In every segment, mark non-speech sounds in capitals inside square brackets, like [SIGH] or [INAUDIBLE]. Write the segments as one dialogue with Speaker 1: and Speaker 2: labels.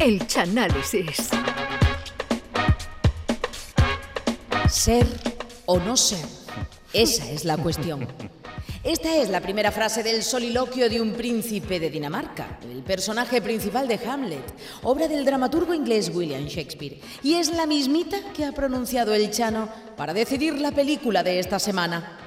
Speaker 1: El Chanálisis.
Speaker 2: Ser o no ser. Esa es la cuestión. Esta es la primera frase del soliloquio de un príncipe de Dinamarca, el personaje principal de Hamlet, obra del dramaturgo inglés William Shakespeare, y es la mismita que ha pronunciado el Chano para decidir la película de esta semana.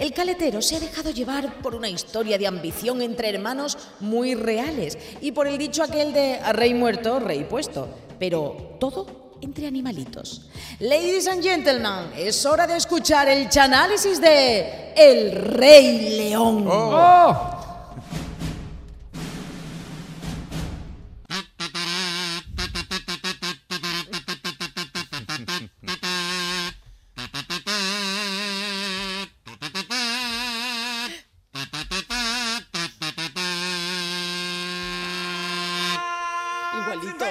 Speaker 2: El caletero se ha dejado llevar por una historia de ambición entre hermanos muy reales y por el dicho aquel de rey muerto, rey puesto. Pero todo entre animalitos. Ladies and gentlemen, es hora de escuchar el chanálisis de El Rey León. Igualito.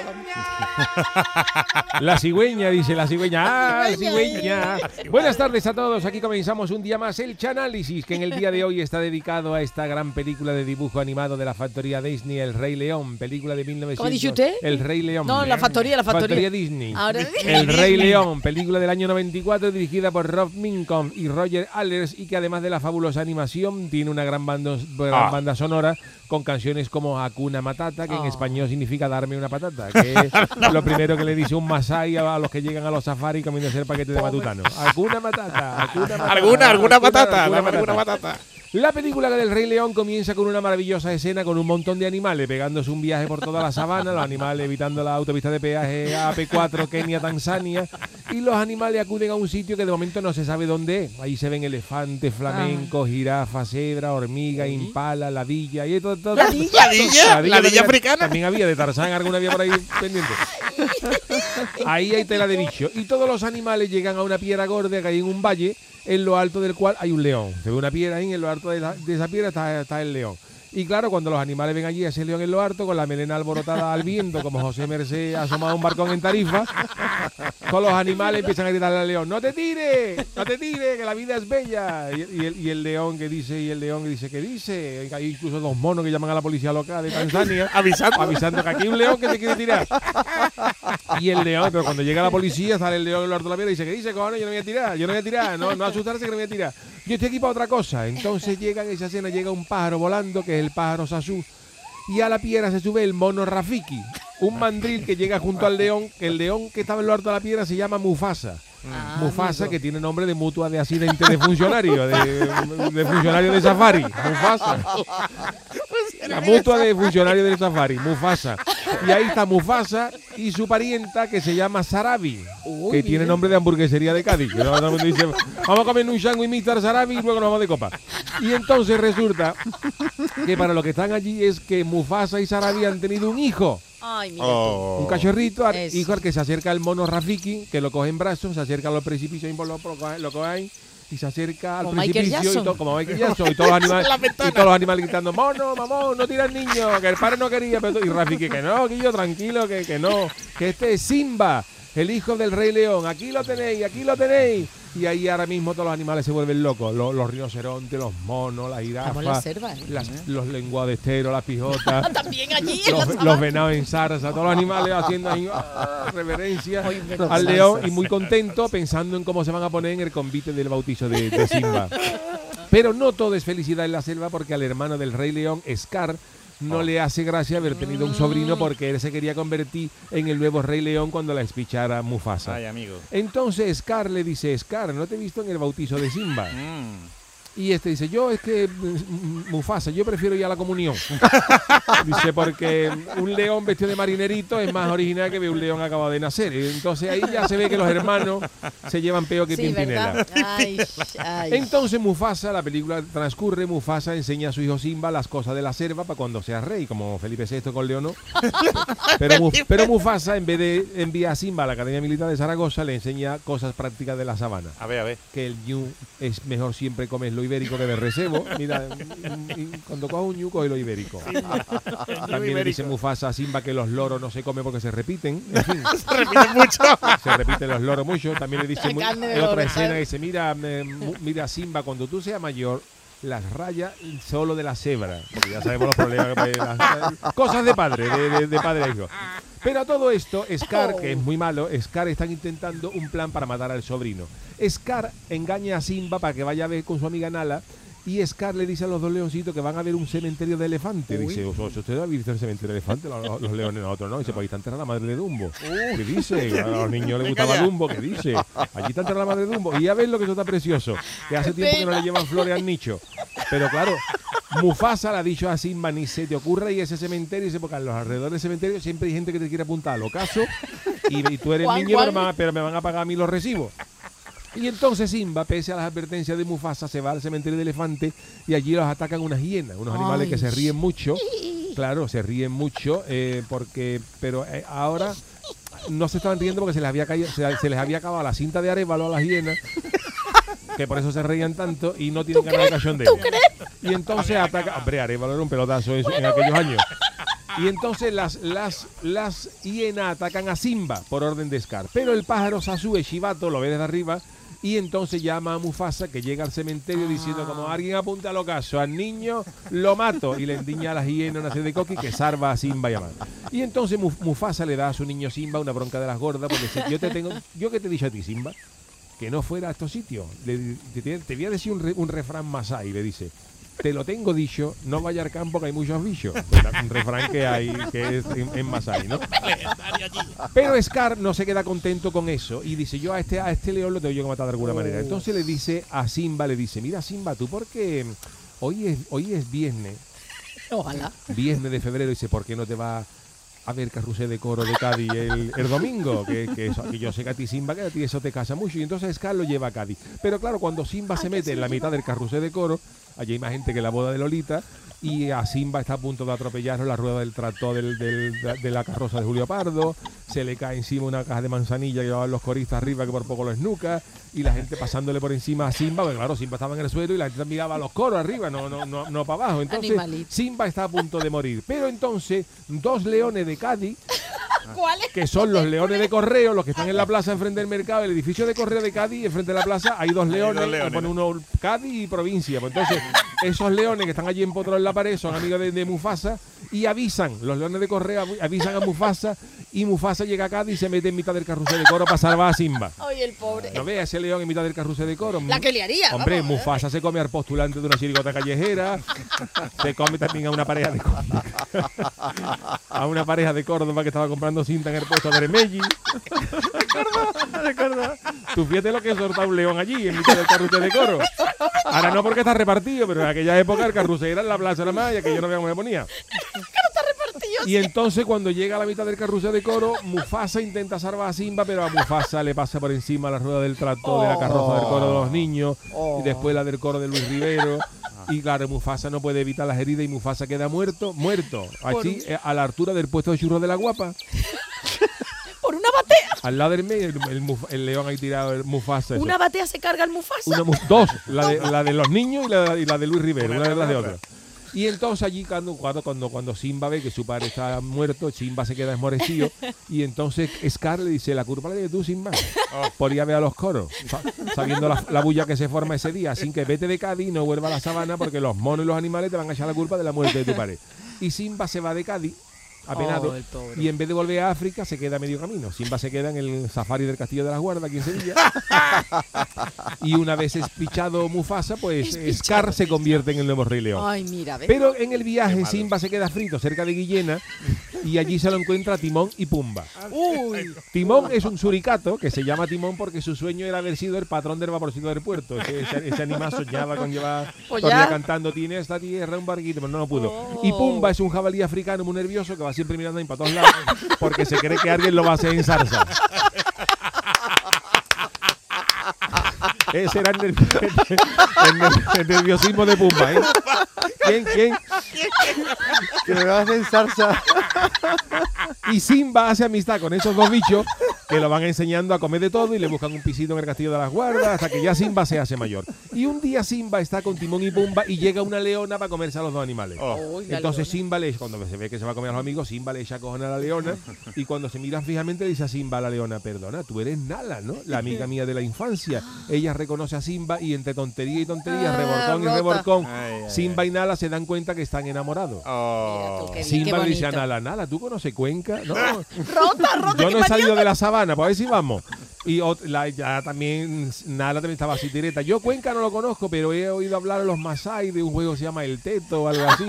Speaker 3: La cigüeña, dice la cigüeña. ¡Ah, cigüeña! Buenas tardes a todos. Aquí comenzamos un día más el Chanálisis, que en el día de hoy está dedicado a esta gran película de dibujo animado de la factoría Disney, El Rey León, película de 1900.
Speaker 2: ¿Cómo dicho usted?
Speaker 3: El Rey León.
Speaker 2: No, la factoría, la factoría.
Speaker 3: Disney.
Speaker 2: Ahora-
Speaker 3: El Rey León, película del año 94 dirigida por Rob Minkoff y Roger Allers y que además de la fabulosa animación tiene una gran banda,
Speaker 4: Ah.
Speaker 3: banda sonora con canciones como Hakuna Matata, que en
Speaker 2: Oh.
Speaker 3: español significa darme una patata, que es lo primero que le dice un masai a los que llegan a los safaris comiéndose el paquete de matutano. Hakuna Matata, Hakuna Matata.
Speaker 4: Alguna, alguna
Speaker 3: Hakuna-
Speaker 4: patata, alguna patata.
Speaker 3: La película del Rey León comienza con una maravillosa escena con un montón de animales pegándose un viaje por toda la sabana, los animales evitando la autopista de peaje AP4 Kenia, Tanzania, y los animales acuden a un sitio que de momento no se sabe dónde es. Ahí se ven elefantes, flamencos, jirafas, cebra, hormiga, impala, ladilla y todo. todo
Speaker 2: ¿Ladilla?
Speaker 4: ¿Ladilla? ¿Ladilla
Speaker 3: también-
Speaker 4: africana?
Speaker 3: También había de Tarzán, alguna había por ahí pendiente. [LAUGHS] Ahí hay tela de bicho. Y todos los animales llegan a una piedra gorda que hay en un valle, en lo alto del cual hay un león. Se ve una piedra ahí, en lo alto de, la- esa piedra está el león. Y claro, cuando los animales ven allí a ese león en lo alto, con la melena alborotada al viento, como José Merced asomado a un barcón en Tarifa, todos los animales empiezan a gritarle al león, ¡No te tires! ¡No te tires! ¡Que la vida es bella! Y, y el, y el león que dice, y el león que dice, ¿qué dice? Hay incluso dos monos que llaman a la policía local de Tanzania [LAUGHS]
Speaker 4: Avisando.
Speaker 3: avisando que aquí hay un león que te quiere tirar. Y el león, pero cuando llega la policía, sale el león en lo alto de la piedra y dice, ¿qué dice, cojones? Yo no voy a tirar, yo no voy a tirar, no, no asustarse que no voy a tirar. Yo estoy aquí para otra cosa. Entonces [LAUGHS] llega en esa escena, llega un pájaro volando, que es el pájaro Sasú, y a la piedra se sube el mono Rafiki, un mandril que llega junto al león, que el león que estaba en lo alto de la piedra se llama Mufasa.
Speaker 2: Ah,
Speaker 3: Mufasa,
Speaker 2: amigo.
Speaker 3: que tiene nombre de mutua de accidente de funcionario, de, de funcionario de safari. Mufasa. [LAUGHS] La mutua de funcionario del safari, Mufasa. Y ahí está Mufasa y su parienta que se llama Sarabi,
Speaker 2: Uy,
Speaker 3: que tiene nombre de hamburguesería de Cádiz. Que dice, vamos a comer un sándwich Mr. Sarabi y luego nos vamos de copa. Y entonces resulta que para lo que están allí es que Mufasa y Sarabi han tenido un hijo.
Speaker 2: Ay, mira.
Speaker 4: Oh.
Speaker 3: Un cachorrito, al- hijo al que se acerca el mono Rafiki, que lo coge en brazos, se acerca a los precipicios y lo, lo coge- lo coge ahí, y se acerca al
Speaker 2: Como
Speaker 3: precipicio y
Speaker 2: Jackson.
Speaker 3: to- como Michael Jackson y todos los [LAUGHS] animales y todos los animales gritando mono mamón no tira al niño que el padre no quería pero- y Rafiki que no Guillo tranquilo que, que no que este es Simba el hijo del rey león aquí lo tenéis aquí lo tenéis y ahí ahora mismo todos los animales se vuelven locos los, los rinocerontes los monos las
Speaker 2: la
Speaker 3: jirafas
Speaker 2: selva, ¿eh?
Speaker 3: las- los lenguadesteros las pijotas [LAUGHS]
Speaker 2: También allí en la
Speaker 3: los, venados en zarza, todos los animales haciendo ahí, ah, reverencia al león y muy contento pensando en cómo se van a poner en el convite del bautizo de, de Simba. Pero no todo es felicidad en la selva porque al hermano del rey león, Scar, no le hace gracia haber tenido un sobrino porque él se quería convertir en el nuevo rey león cuando la espichara Mufasa.
Speaker 4: Ay, amigo.
Speaker 3: Entonces Scar le dice, Scar, ¿no te he visto en el bautizo de Simba?
Speaker 4: Mm.
Speaker 3: Y este dice, yo es que mm, Mufasa, yo prefiero ir a la comunión. [LAUGHS] dice, porque un león vestido de marinerito es más original que un león acabado de nacer. Entonces ahí ya se ve que los hermanos se llevan peor que
Speaker 2: Sí,
Speaker 3: Pimpinela.
Speaker 2: ¿verdad? Ay, ay.
Speaker 3: Entonces Mufasa, la película transcurre, Mufasa enseña a su hijo Simba las cosas de la selva para cuando sea rey, como Felipe VI con Leonor. [LAUGHS] Pero, Mu- pero Mufasa, en vez de enviar a Simba a la Academia Militar de Zaragoza, le enseña cosas prácticas de la sabana
Speaker 4: A ver, a ver.
Speaker 3: que el ñu es mejor siempre comer lo ibérico que de recebo. Mira, y- y cuando coges un ñu, coge lo ibérico. [LAUGHS] También le dice Mufasa a Simba que los loros no se comen porque se repiten. En [LAUGHS] fin,
Speaker 4: Se repite mucho. [LAUGHS]
Speaker 3: se repiten los loros mucho. También le dice en otra escena
Speaker 2: ¿sabes?
Speaker 3: dice, mira, me- mira Simba, cuando tú seas mayor, las rayas solo de la cebra. Porque ya sabemos los problemas que puede- las- Cosas de padre, de, de- de padre a hijo. Pero a todo esto, Scar, que es muy malo, Scar está intentando un plan para matar al sobrino. Scar engaña a Simba para que vaya a ver con su amiga Nala. Y Scar le dice a los dos leoncitos que van a ver un cementerio de elefantes. Dice, "¿Os- os- ¿usted ha visto el cementerio de elefantes? Los, los leones, nosotros no. Dice, pues ahí está enterrada la madre de Dumbo. ¿Qué dice? [LAUGHS] A los niños les gustaba Dumbo. ¿Qué dice? Allí está enterrada la madre de Dumbo. Y ya ves lo que eso está precioso. Que hace tiempo que no le llevan flores al nicho. Pero claro, Mufasa le ha dicho a Simba, ni se te ocurra ir a ese cementerio. Dice, porque a los alrededores del cementerio siempre hay gente que te quiere apuntar al ocaso. Y, y tú eres
Speaker 2: Juan,
Speaker 3: niño, pero,
Speaker 2: Juan.
Speaker 3: me- pero me van a pagar a mí los recibos. Y entonces Simba, pese a las advertencias de Mufasa, se va al cementerio de elefante y allí los atacan unas hienas, unos animales que se ríen mucho. Claro, se ríen mucho, eh, porque, pero eh, ahora no se estaban riendo porque se les había caído, se, se les había acabado la cinta de arévalo a las hienas, que por eso se reían tanto y no tienen ganas de cachondeo. Y entonces ataca, hombre, arévalo era un pelotazo eso en aquellos años. Y entonces las, las, las hienas atacan a Simba por orden de Scar. Pero el pájaro Sasue Shibato lo ve desde arriba y entonces llama a Mufasa que llega al cementerio diciendo como alguien apunta al ocaso al niño, lo mato. Y le endiña a las hienas una serie de coquis que salva a Simba y a Mar. Y entonces Mu- Mufasa le da a su niño Simba una bronca de las gordas porque dice, yo te tengo, yo que te he dicho a ti Simba, que no fuera a estos sitios. Le- te, te- voy a decir un, re- un refrán masai, le dice. Te lo tengo dicho, no vaya al campo que hay muchos bichos. Un refrán que hay que es en, en masai, ¿no? Pero Scar no se queda contento con eso y dice, yo a este, a este león lo tengo yo que matar de alguna manera. Entonces le dice a Simba, le dice, mira Simba, tú porque hoy es, hoy es viernes, [LAUGHS]
Speaker 2: Ojalá.
Speaker 3: viernes de febrero, dice, ¿por qué no te vas a ver carrusel de coro de Cádiz el, el domingo? Que, que eso, que yo sé que a ti Simba, que a ti eso te casa mucho. Y entonces Scar lo lleva a Cádiz. Pero claro, cuando Simba se mete en la mitad del carrusel de coro, allí hay más gente que la boda de Lolita, y a Simba está a punto de atropellarlo la rueda del tractor del, del- de la carroza de Julio Pardo, se le cae encima una caja de manzanilla que llevaban los coristas arriba que por poco lo esnuca, y la gente pasándole por encima a Simba, porque claro, Simba estaba en el suelo y la gente miraba a los coros arriba, no, no, no, no para abajo. Entonces,
Speaker 2: Animalito.
Speaker 3: Simba está a punto de morir. Pero entonces, dos leones de Cádiz, [LAUGHS] que son los leones de correo, los que están en la plaza enfrente del mercado, el edificio de correo de Cádiz, enfrente de la plaza, hay dos leones,
Speaker 4: dos leones,
Speaker 3: le pone
Speaker 4: ¿no?
Speaker 3: uno Cádiz y provincia. Pues entonces, esos leones que están allí empotrados en la pared son amigos de, de Mufasa y avisan, los leones de correo avi- avisan a Mufasa y Mufasa llega a Cádiz y se mete en mitad del carrusel de coro para salvar a Simba.
Speaker 2: Ay, el pobre.
Speaker 3: No vea ese león en mitad del carrusel de coro.
Speaker 2: La que le haría.
Speaker 3: Hombre,
Speaker 2: vamos, ¿eh?
Speaker 3: Mufasa se come al postulante de una chirigota callejera, se come también a una pareja de Córdoba, a una pareja de Córdoba que estaba comprando cinta en el puesto de Remelli. [LAUGHS] Tú fíjate lo que soltaba un león allí en mitad del carrusel de coro. Ahora no porque está repartido, pero en aquella época el carrusel era en la plaza de la Maya, que yo no veía cómo me ponía. Y entonces cuando llega a la mitad del carrusel de coro, Mufasa intenta salvar a Simba, pero a Mufasa le pasa por encima la rueda del tractor de la carroza del coro de los niños y después la del coro de Luis Rivero. Y claro, Mufasa no puede evitar las heridas y Mufasa queda muerto, muerto, así eh, a la altura del puesto de churros de la guapa. Al lado del medio, el, el el león ahí tirado, el Mufasa. eso.
Speaker 2: Una batea se carga el Mufasa.
Speaker 3: Una dos, [LAUGHS] la de, la de los niños y la, y la de Luis Rivero, una detrás de otra. Y entonces allí cuando, cuando, cuando, Simba ve que su padre está muerto, Simba se queda esmorecido [LAUGHS] y entonces Scar le dice, la culpa la de tú, Simba, por ir a ver a los coros, sa- sabiendo la, la bulla que se forma ese día, sin que vete de Cádiz y no vuelva a la sabana porque los monos y los animales te van a echar la culpa de la muerte de tu padre. Y Simba se va de Cádiz apenado
Speaker 2: Oh,
Speaker 3: y en vez de volver a África se queda a medio camino. Simba se queda en el safari del Castillo de las Guardas aquí en Sevilla. [LAUGHS] y una vez espichado Mufasa, pues Scar se convierte en el nuevo Rey León.
Speaker 2: Ay, mira, ¿ves?
Speaker 3: Pero en el viaje. Simba se queda frito cerca de Guillena y allí se lo encuentra Timón y Pumba.
Speaker 2: Uy.
Speaker 3: Timón es un suricato que se llama Timón porque su sueño era haber sido el patrón del vaporcito del puerto. Ese, ese, ese animal soñaba con llevar
Speaker 2: Pues ya.
Speaker 3: cantando, tiene esta tierra un barquito, pero no, no pudo.
Speaker 2: Oh.
Speaker 3: Y Pumba es un jabalí africano muy nervioso que va siempre mirando ahí para todos lados porque se cree que alguien lo va a hacer en zarza. Ese era el, nervi- [LAUGHS] el ner- el nerviosismo de Pumba. ¿eh? ¿Quién? ¿Quién?
Speaker 1: Que me vas a hacer salsa.
Speaker 3: Y Simba hace amistad con esos dos bichos que lo van enseñando a comer de todo y le buscan un pisito en el castillo de las guardas hasta que ya Simba se hace mayor. Y un día Simba está con Timón y Pumba y llega una leona para comerse a los dos animales.
Speaker 4: Oh.
Speaker 3: Entonces. Simba le cuando se ve que se va a comer a los amigos, Simba le echa cojona a la leona y cuando se miran fijamente le dice a Simba a la leona, perdona, tú eres Nala, ¿no? La amiga mía de la infancia. Ella reconoce a Simba y entre tontería y tontería,
Speaker 2: Ah,
Speaker 3: reborcón y reborcón,
Speaker 4: Ay, ay,
Speaker 3: Simba y Nala se dan cuenta que están enamorados.
Speaker 4: Oh.
Speaker 2: Mira tú, qué bien,
Speaker 3: Simba
Speaker 2: qué
Speaker 3: le dice a. Nala, Nala, ¿tú conoces Cuenca? No, [LAUGHS]
Speaker 2: Rota, rota,
Speaker 3: yo no he salido de la sabana, pues a ver si vamos. Y ya también, Nala también estaba así directa. Yo Cuenca no lo conozco, pero he oído hablar a los Masai de un juego que se llama El Teto o algo así.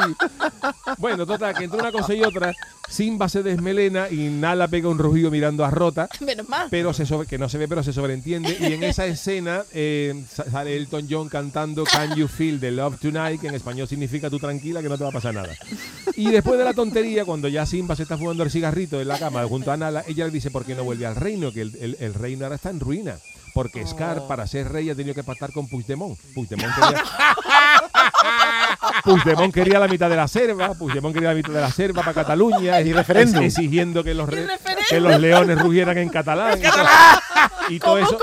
Speaker 3: Bueno, total, que entre una cosa y otra, Simba se desmelena y Nala pega un rugido mirando a Rota. [LAUGHS]
Speaker 2: Menos mal.
Speaker 3: Pero se sobre- que no se ve, pero se sobreentiende. Y en esa escena eh, sa- sale Elton John cantando Can You Feel the Love Tonight, que en español significa tú tranquila, que no te va a pasar nada. Y después de la tontería, cuando ya Simba se está fumando el cigarrito en la cama junto a Nala, ella le dice por qué no vuelve al reino, que el, el- el reino ahora está en ruina. Porque Scar, para ser rey, ha tenido que pactar con Puigdemont. Puigdemont [LAUGHS] quería, Puigdemont quería la mitad de la selva, Puigdemont quería la mitad de la selva para Cataluña,
Speaker 4: Y referéndum.
Speaker 3: exigiendo que los, re-. [LAUGHS] que los leones rugieran en catalán. Y todo eso,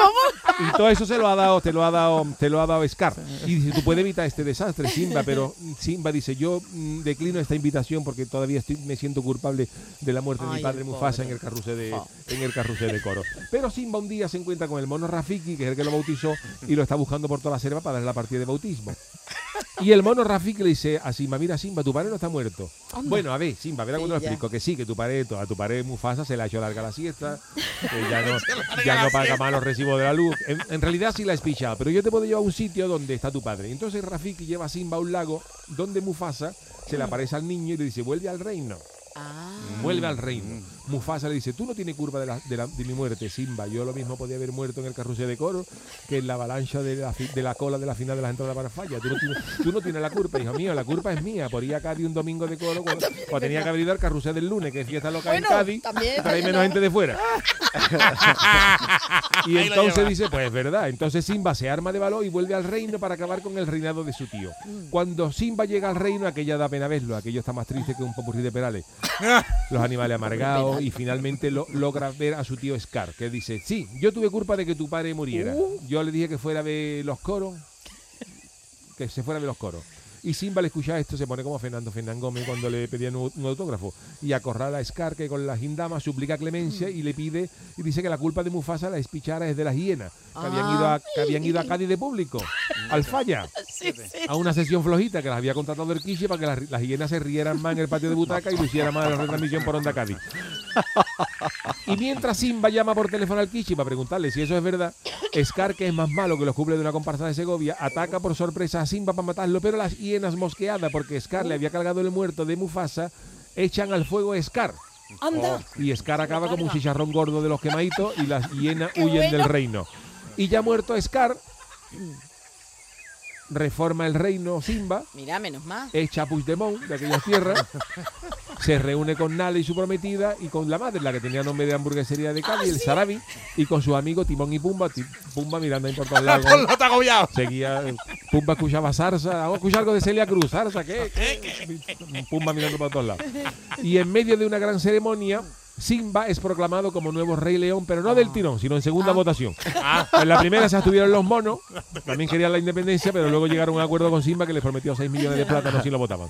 Speaker 3: y todo eso se lo ha dado, te lo ha dado, te lo ha dado Scar. Y dice, tú puedes evitar este desastre, Simba, pero Simba dice, yo mm, declino esta invitación porque todavía estoy, me siento culpable de la muerte de mi
Speaker 2: Ay,
Speaker 3: padre Mufasa en el carrusel de,
Speaker 2: Oh.
Speaker 3: en el carrusel de coro. Pero Simba un día se encuentra con el mono Rafiki, que es el que lo bautizó, y lo está buscando por toda la selva para darle la partida de bautismo. Y el mono Rafiki le dice a Simba, mira Simba, tu padre no está muerto. Bueno, a ver, Simba, verá
Speaker 2: Sí,
Speaker 3: cuando lo explico, que sí, que tu padre, a tu padre Mufasa se le ha hecho larga la siesta, ya no, [LAUGHS] ya no paga más los recibos de la luz. En, en realidad sí la has pichado, pero yo te puedo llevar a un sitio donde está tu padre. Entonces Rafiki lleva a Simba a un lago donde Mufasa se le aparece al niño y le dice, vuelve al reino.
Speaker 2: Ah,
Speaker 3: Vuelve al reino. Mufasa le dice, tú no tienes curva de, la- de la- de mi muerte, Simba. Yo lo mismo podía haber muerto en el carrusel de coro que en la avalancha de la, fi- de la cola de la final de las entradas para falla. Tú no, tienes, tú no tienes la culpa, hijo mío. La culpa es mía. Por ir a Cádiz un domingo de coro cuando, cuando tenía que haber ido al carrusel del lunes, que es fiesta local
Speaker 2: Bueno,
Speaker 3: en Cádiz.
Speaker 2: también,
Speaker 3: Trae menos
Speaker 2: no.
Speaker 3: gente de fuera. [LAUGHS] y entonces dice, pues es verdad. Entonces Simba se arma de valor y vuelve al reino para acabar con el reinado de su tío. Cuando Simba llega al reino, aquella da pena verlo. Aquello está más triste que un popurrí de perales [LAUGHS] los animales amargados y finalmente lo, logra ver a su tío Scar, que dice, sí, yo tuve culpa de que tu padre muriera. Yo le dije que fuera a ver los coros, que se fuera a ver los coros. Y Simba al escuchar esto se pone como Fernando Fernán Gómez cuando le pedían un, un autógrafo y acorrala a Scar que con la gindama suplica clemencia y le pide y dice que la culpa de Mufasa la espichara es de las hienas que habían ido a, que habían ido a Cádiz de público al falla
Speaker 2: sí, sí.
Speaker 3: a una sesión flojita que las había contratado el Quiche para que las, las hienas se rieran más en el patio de butaca y lo hiciera más en la retransmisión por Onda Cádiz. Y mientras Simba llama por teléfono al Kichi para preguntarle si eso es verdad, Scar, que es más malo que los cubles de una comparsa de Segovia, ataca por sorpresa a Simba para matarlo, pero las hienas mosqueadas, porque Scar le había cargado el muerto de Mufasa, echan al fuego a Scar.
Speaker 2: Anda.
Speaker 3: Y Scar acaba como un chicharrón gordo de los quemaditos y las hienas [LAUGHS] huyen del reino. Y ya muerto Scar, reforma el reino Simba,
Speaker 2: Mira, menos mal.
Speaker 3: echa Puigdemont de aquellas tierras, se reúne con Nala y su prometida y con la madre, la que tenía nombre de hamburguesería de Cádiz, el Sarabi, y con sus amigos Timón y Pumba, Pumba mirando ahí por todos lados.
Speaker 4: No te ha agobiado.
Speaker 3: Seguía, Pumba escuchaba Zarza, vamos a escuchar algo de Celia Cruz, Zarza, ¿qué? Pumba mirando por todos lados. Y en medio de una gran ceremonia, Simba es proclamado como nuevo rey león, pero no del tirón, sino en segunda votación. En la primera se abstuvieron los monos, [LAUGHS] también querían la independencia, pero luego llegaron a un acuerdo con Simba que les prometió 6 millones de plátanos si lo votaban.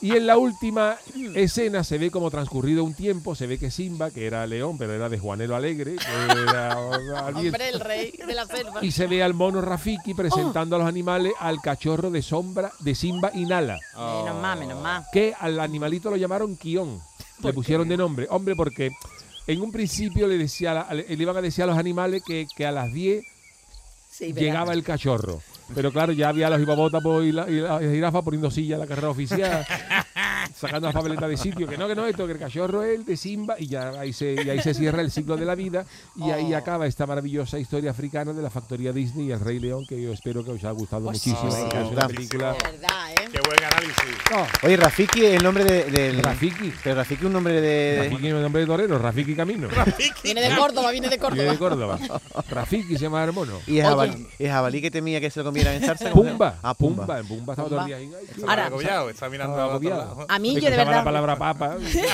Speaker 3: Y en la última escena se ve como transcurrido un tiempo, se ve que Simba, que era león, pero era de Juanelo Alegre, que era [LAUGHS]
Speaker 2: Hombre, el rey de la selva.
Speaker 3: y se ve al mono Rafiki presentando a los animales al cachorro de sombra de Simba y Nala,
Speaker 2: Menos mal, menos mal.
Speaker 3: que al animalito lo llamaron Kion. Le pusieron de nombre. Hombre, porque en un principio le decía a la- le le iban a decir a los animales que, que a las 10
Speaker 2: Sí, verá.
Speaker 3: llegaba el cachorro. Pero claro, ya había los hipopótamos y la, y la jirafa poniendo silla en la carrera oficial, [LAUGHS] sacando las papeletas de sitio. Que no, que no, esto, que el cachorro es el de Simba y ya ahí se, y ahí se cierra el ciclo de la vida y ahí
Speaker 2: Oh.
Speaker 3: acaba esta maravillosa historia africana de la factoría Disney y el Rey León, que yo espero que os haya gustado
Speaker 2: Oh,
Speaker 3: muchísimo.
Speaker 2: sí,
Speaker 4: sí,
Speaker 3: es una
Speaker 4: sí.
Speaker 3: película...
Speaker 2: De verdad, ¿eh?
Speaker 4: Qué buen análisis.
Speaker 3: Oh,
Speaker 4: Oye, Rafiki es el nombre de, del.
Speaker 3: Rafiki.
Speaker 4: Pero Rafiki es un nombre de.
Speaker 3: Rafiki es el nombre de torero, Rafiki Camino.
Speaker 2: Viene de Córdoba, viene de
Speaker 3: Viene de
Speaker 2: Córdoba.
Speaker 3: Rafiki se llama el mono.
Speaker 4: Y es jabalí, es jabalí que temía que se lo comieran en zarza. [LAUGHS] ¿cómo se llama?
Speaker 3: Pumba.
Speaker 4: Ah, Pumba.
Speaker 3: Pumba. En Pumba estaba todo el día ahí.
Speaker 2: Ahora-
Speaker 4: agobiado, está mirando a
Speaker 2: mí, yo de verdad.
Speaker 3: la palabra papa, se. [LAUGHS]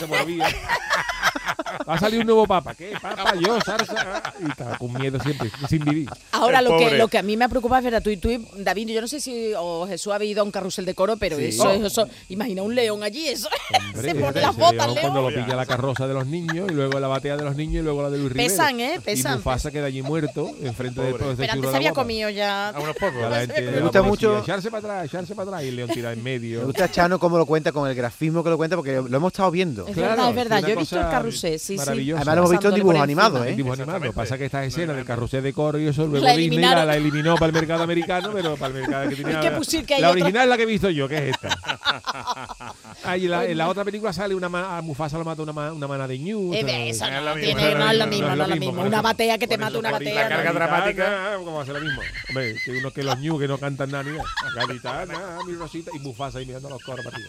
Speaker 3: Va a salir un nuevo papa. ¿Qué? Papa, yo, zarza. Y está con miedo siempre, sin vivir.
Speaker 2: Ahora, lo que, lo que a mí me preocupa es ver a tú y tú, David, yo no sé si o Jesús ha ido a un carrusel de coro, pero eso es eso. Imagina un león allí, eso. [LAUGHS]
Speaker 3: Hombre,
Speaker 2: Se pone las botas,
Speaker 3: león cuando lo pilla la carroza de los niños y luego la batea de los niños y luego la de Luis Rivera.
Speaker 2: Pesan, ¿eh? Pesan,
Speaker 3: Y Mufasa queda allí muerto enfrente de
Speaker 2: Pero
Speaker 3: churro
Speaker 2: antes había comido ya.
Speaker 1: A unos pocos.
Speaker 3: Ya la gente de
Speaker 4: Me gusta mucho-
Speaker 3: Echarse para atrás, echarse para atrás y el león tira en
Speaker 4: Me
Speaker 3: medio.
Speaker 4: gusta Chano cómo lo cuenta, con el grafismo que lo cuenta, porque lo hemos estado viendo.
Speaker 2: Es
Speaker 3: Claro,
Speaker 2: verdad, es verdad. Yo he visto el carrusel, sí, sí.
Speaker 3: maravillosa.
Speaker 4: Además lo hemos visto en dibujos animados, ¿eh?
Speaker 3: dibujo animado.
Speaker 1: Exactamente.
Speaker 3: Pasa que esta escena del carrusel de coro y eso, luego
Speaker 2: La
Speaker 3: Disney la, la eliminó para el mercado [LAUGHS] americano, pero para el mercado que tenía.
Speaker 2: que pusir que
Speaker 3: la original es la que he visto yo, que es esta. [LAUGHS] Ah, y la- en la otra película sale una ma- a Mufasa lo mata una, ma- una mana de ñu.
Speaker 2: Eh,
Speaker 3: o sea,
Speaker 2: eso
Speaker 1: no es
Speaker 2: no, tiene- no es lo
Speaker 1: no
Speaker 2: mismo, no es lo mismo. Una batea que te mata una batea.
Speaker 1: la carga
Speaker 2: no.
Speaker 1: dramática.
Speaker 3: ¿Cómo va a ser lo mismo? Hombre, que uno que los ñu que no cantan nada ni nada. Gaditana, mi rosita y Mufasa ahí mirando los coros para ti.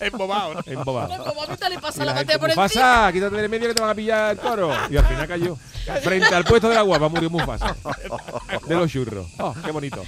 Speaker 1: Embobado. ¿no?
Speaker 3: Embobado.
Speaker 2: Le pasa
Speaker 3: Y
Speaker 2: la
Speaker 3: la
Speaker 2: batea
Speaker 3: gente,
Speaker 2: por encima.
Speaker 3: Mufasa, quítate del medio que te van a pillar el toro. Y al final cayó. Frente al puesto de la guapa murió Mufasa. [LAUGHS] De los churros. Oh, qué bonito.